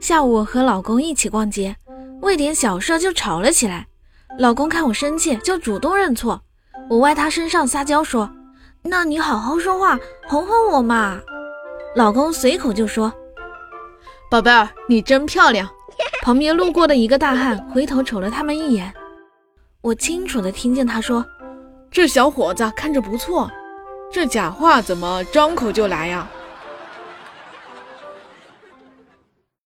下午和老公一起逛街为点小事就吵了起来。老公看我生气就主动认错。我歪他身上撒娇说那你好好说话哄哄我嘛。老公随口就说宝贝儿你真漂亮旁边路过的一个大汉回头瞅了他们一眼我清楚的听见他说这小伙子看着不错这假话怎么张口就来呀